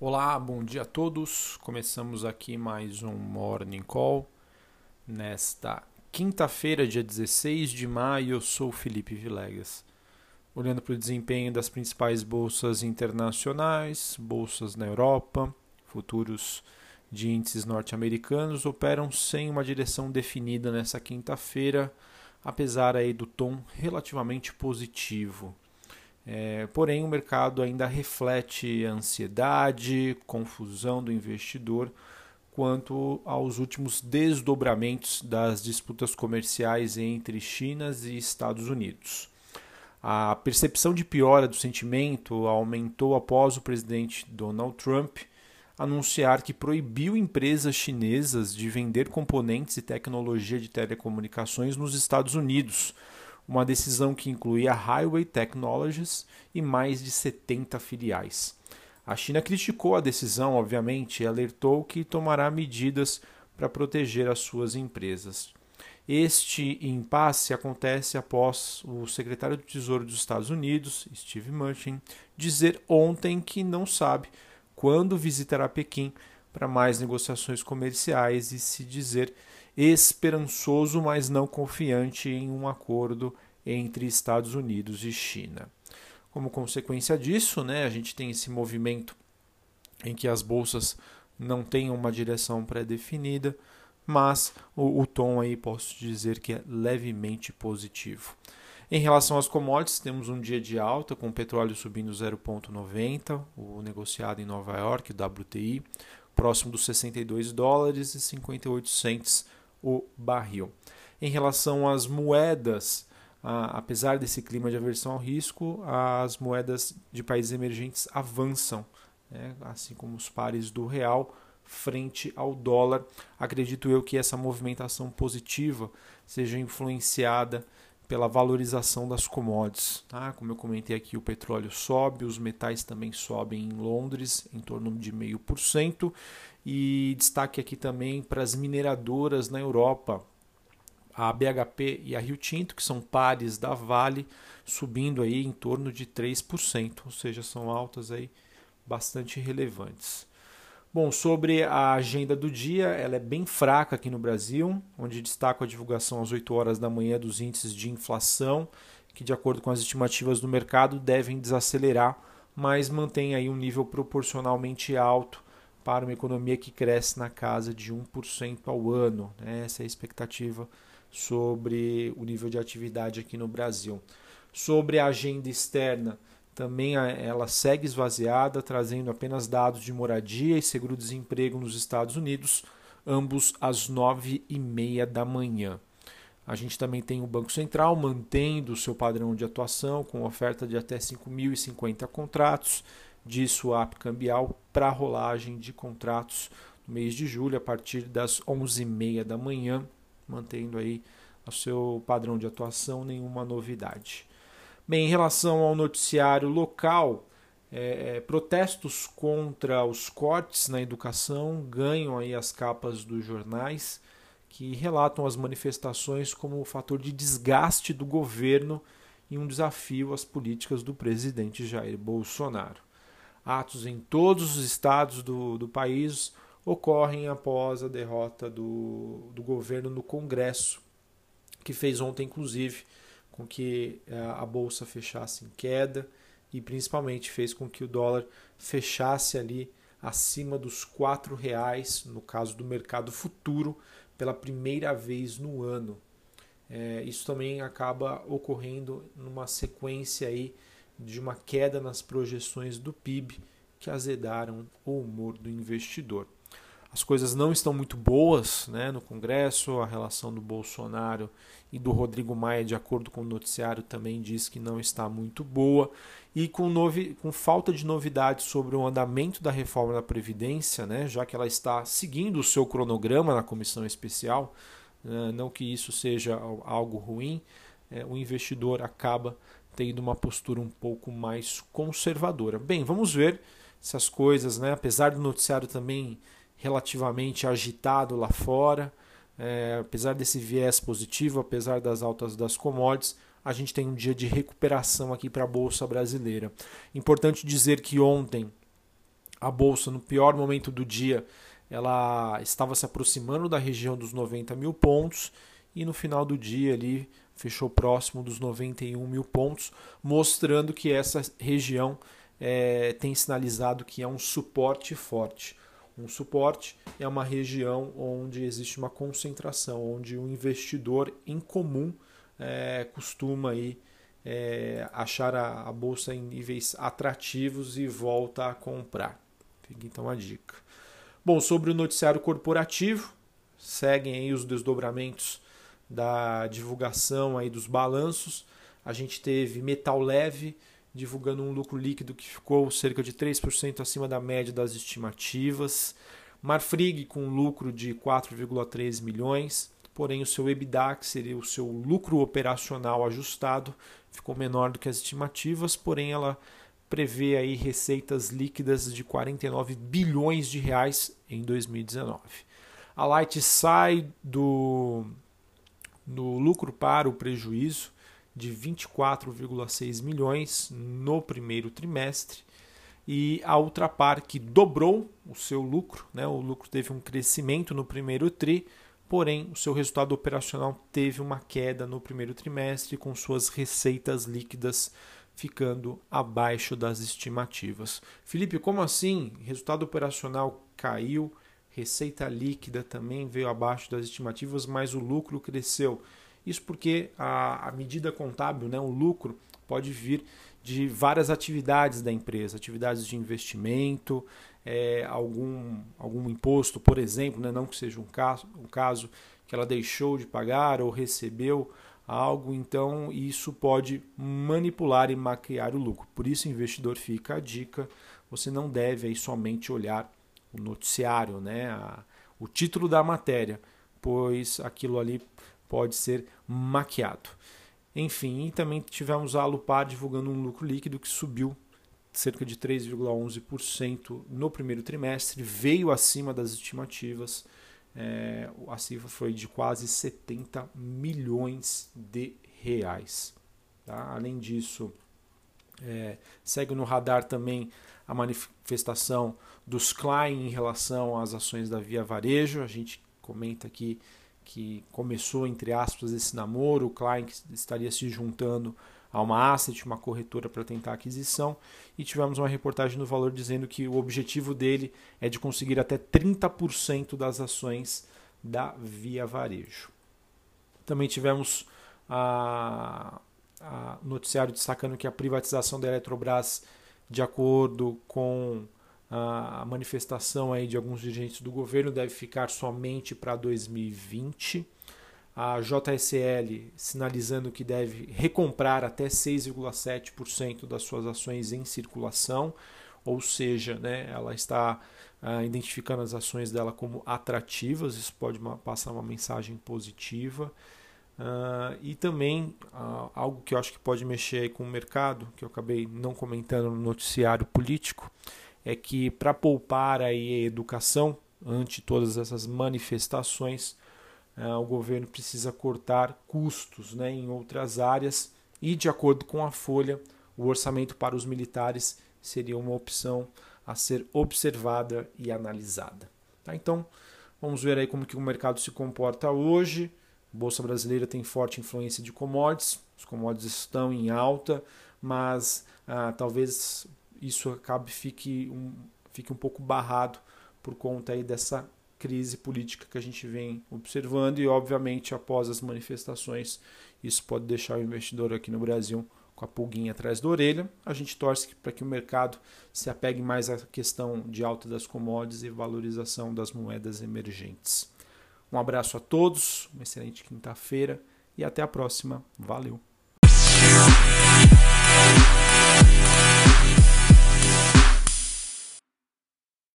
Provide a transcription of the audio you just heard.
Olá, bom dia a todos. Começamos aqui mais um Morning Call. Nesta quinta-feira, dia 16 de maio, eu sou Felipe Vilegas. Olhando para o desempenho das principais bolsas internacionais, bolsas na Europa, futuros de índices norte-americanos operam sem uma direção definida nessa quinta-feira, apesar aí do tom relativamente positivo. É, porém, o mercado ainda reflete ansiedade, confusão do investidor quanto aos últimos desdobramentos das disputas comerciais entre China e Estados Unidos. A percepção de piora do sentimento aumentou após o presidente Donald Trump anunciar que proibiu empresas chinesas de vender componentes e tecnologia de telecomunicações nos Estados Unidos uma decisão que incluía a Highway Technologies e mais de 70 filiais. A China criticou a decisão, obviamente, e alertou que tomará medidas para proteger as suas empresas. Este impasse acontece após o secretário do Tesouro dos Estados Unidos, Steve Mnuchin, dizer ontem que não sabe quando visitará Pequim para mais negociações comerciais e se dizer esperançoso, mas não confiante em um acordo entre Estados Unidos e China. Como consequência disso, né, a gente tem esse movimento em que as bolsas não têm uma direção pré-definida, mas o, o, tom aí posso dizer que é levemente positivo. Em relação às commodities, temos um dia de alta, com o petróleo subindo 0,90, o negociado em Nova York, WTI, próximo dos 62 dólares e 58 cents o barril. Em relação às moedas, apesar desse clima de aversão ao risco, as moedas de países emergentes avançam, né, assim como os pares do real frente ao dólar. Acredito eu que essa movimentação positiva seja influenciada pela valorização das commodities. Tá? Como eu comentei aqui, o petróleo sobe, os metais também sobem em Londres, em torno de 0,5%. E destaque aqui também para as mineradoras na Europa. A BHP e a Rio Tinto, que são pares da Vale, subindo aí em torno de 3%, ou seja, são altas aí bastante relevantes. Bom, sobre a agenda do dia, ela é bem fraca aqui no Brasil, onde destaco a divulgação às 8 horas da manhã dos índices de inflação, que de acordo com as estimativas do mercado devem desacelerar, mas mantém aí um nível proporcionalmente alto para uma economia que cresce na casa de 1% ao ano. Né? Essa é a expectativa sobre o nível de atividade aqui no Brasil. Sobre a agenda externa, também ela segue esvaziada, trazendo apenas dados de moradia e seguro-desemprego nos Estados Unidos, ambos às nove e meia da manhã. A gente também tem o Banco Central mantendo o seu padrão de atuação com oferta de até 5.050 contratos de swap cambial para rolagem de contratos no mês de julho a partir das 11h30 da manhã, mantendo aí o seu padrão de atuação, nenhuma novidade. Bem, em relação ao noticiário local, é, é, protestos contra os cortes na educação ganham aí as capas dos jornais que relatam as manifestações como um fator de desgaste do governo e um desafio às políticas do presidente Jair Bolsonaro. Atos em todos os estados do, do país ocorrem após a derrota do, do governo no Congresso, que fez ontem, inclusive, com que eh, a bolsa fechasse em queda e principalmente fez com que o dólar fechasse ali acima dos quatro reais no caso do mercado futuro pela primeira vez no ano. É, isso também acaba ocorrendo numa sequência aí de uma queda nas projeções do PIB que azedaram o humor do investidor. As coisas não estão muito boas né, no Congresso, a relação do Bolsonaro e do Rodrigo Maia, de acordo com o noticiário, também diz que não está muito boa. E com, novi com falta de novidades sobre o andamento da reforma da Previdência, né, já que ela está seguindo o seu cronograma na comissão especial, né, não que isso seja algo ruim, é, o investidor acaba tendo uma postura um pouco mais conservadora. Bem, vamos ver se as coisas, né, apesar do noticiário também relativamente agitado lá fora. É, apesar desse viés positivo, apesar das altas das commodities, a gente tem um dia de recuperação aqui para a Bolsa Brasileira. Importante dizer que ontem A bolsa, no pior momento do dia, ela estava se aproximando da região dos 90 mil pontos e no final do dia ali fechou próximo dos 91 mil pontos, mostrando que essa região é, tem sinalizado que é um suporte forte. Um suporte é uma região onde existe uma concentração, onde o investidor em comum é, costuma aí, é, achar a, a bolsa em níveis atrativos e volta a comprar. Fica então a dica. Bom, sobre o noticiário corporativo, seguem aí os desdobramentos da divulgação aí dos balanços. A gente teve Metal Leve divulgando um lucro líquido que ficou cerca de 3% acima da média das estimativas. Marfrig com lucro de 4,3 milhões, porém o seu EBITDA, que seria o seu lucro operacional ajustado, ficou menor do que as estimativas, porém ela prevê aí receitas líquidas de 49 bilhões de reais em 2019. A Light sai do, do lucro para o prejuízo de 24,6 milhões no primeiro trimestre e a Ultrapar que dobrou o seu lucro, né? o lucro teve um crescimento no primeiro tri, porém o seu resultado operacional teve uma queda no primeiro trimestre com suas receitas líquidas ficando abaixo das estimativas. Felipe, como assim? Resultado operacional caiu, receita líquida também veio abaixo das estimativas, mas o lucro cresceu. Isso porque a, a medida contábil, né, o lucro, pode vir de várias atividades da empresa, atividades de investimento, é, algum, algum imposto, por exemplo, né, não que seja um caso, um caso que ela deixou de pagar ou recebeu algo, então isso pode manipular e maquiar o lucro. Por isso, investidor, fica a dica: você não deve aí somente olhar o noticiário, né, a, o título da matéria, pois aquilo ali pode ser maquiado. Enfim, e também tivemos a Alupar divulgando um lucro líquido que subiu cerca de 3,11% no primeiro trimestre, veio acima das estimativas é, a cifra foi de quase 70 milhões de reais. Tá? Além disso, é, segue no radar também a manifestação dos Klein em relação às ações da Via Varejo. A gente comenta aqui que começou, entre aspas, esse namoro, o Klein estaria se juntando a uma asset, uma corretora para tentar aquisição, e tivemos uma reportagem no Valor dizendo que o objetivo dele é de conseguir até 30% das ações da Via Varejo. Também tivemos a, a noticiário destacando que a privatização da Eletrobras, de acordo com a manifestação aí de alguns dirigentes do governo, deve ficar somente para 2020 a JSL sinalizando que deve recomprar até 6,7% das suas ações em circulação, ou seja, né, ela está uh, identificando as ações dela como atrativas, isso pode uma, passar uma mensagem positiva. Uh, e também uh, algo que eu acho que pode mexer com o mercado, que eu acabei não comentando no noticiário político, é que para poupar aí a educação ante todas essas manifestações, é, o governo precisa cortar custos né, em outras áreas e, de acordo com a Folha, o orçamento para os militares seria uma opção a ser observada e analisada. Tá? Então, vamos ver aí como que o mercado se comporta hoje. A Bolsa Brasileira tem forte influência de commodities, os commodities estão em alta, mas ah, talvez isso acabe fique um, fique um pouco barrado por conta aí dessa crise política que a gente vem observando e, obviamente, após as manifestações, isso pode deixar o investidor aqui no Brasil com a pulguinha atrás da orelha. A gente torce para que o mercado se apegue mais à questão de alta das commodities e valorização das moedas emergentes. Um abraço a todos, uma excelente quinta-feira e até a próxima. Valeu!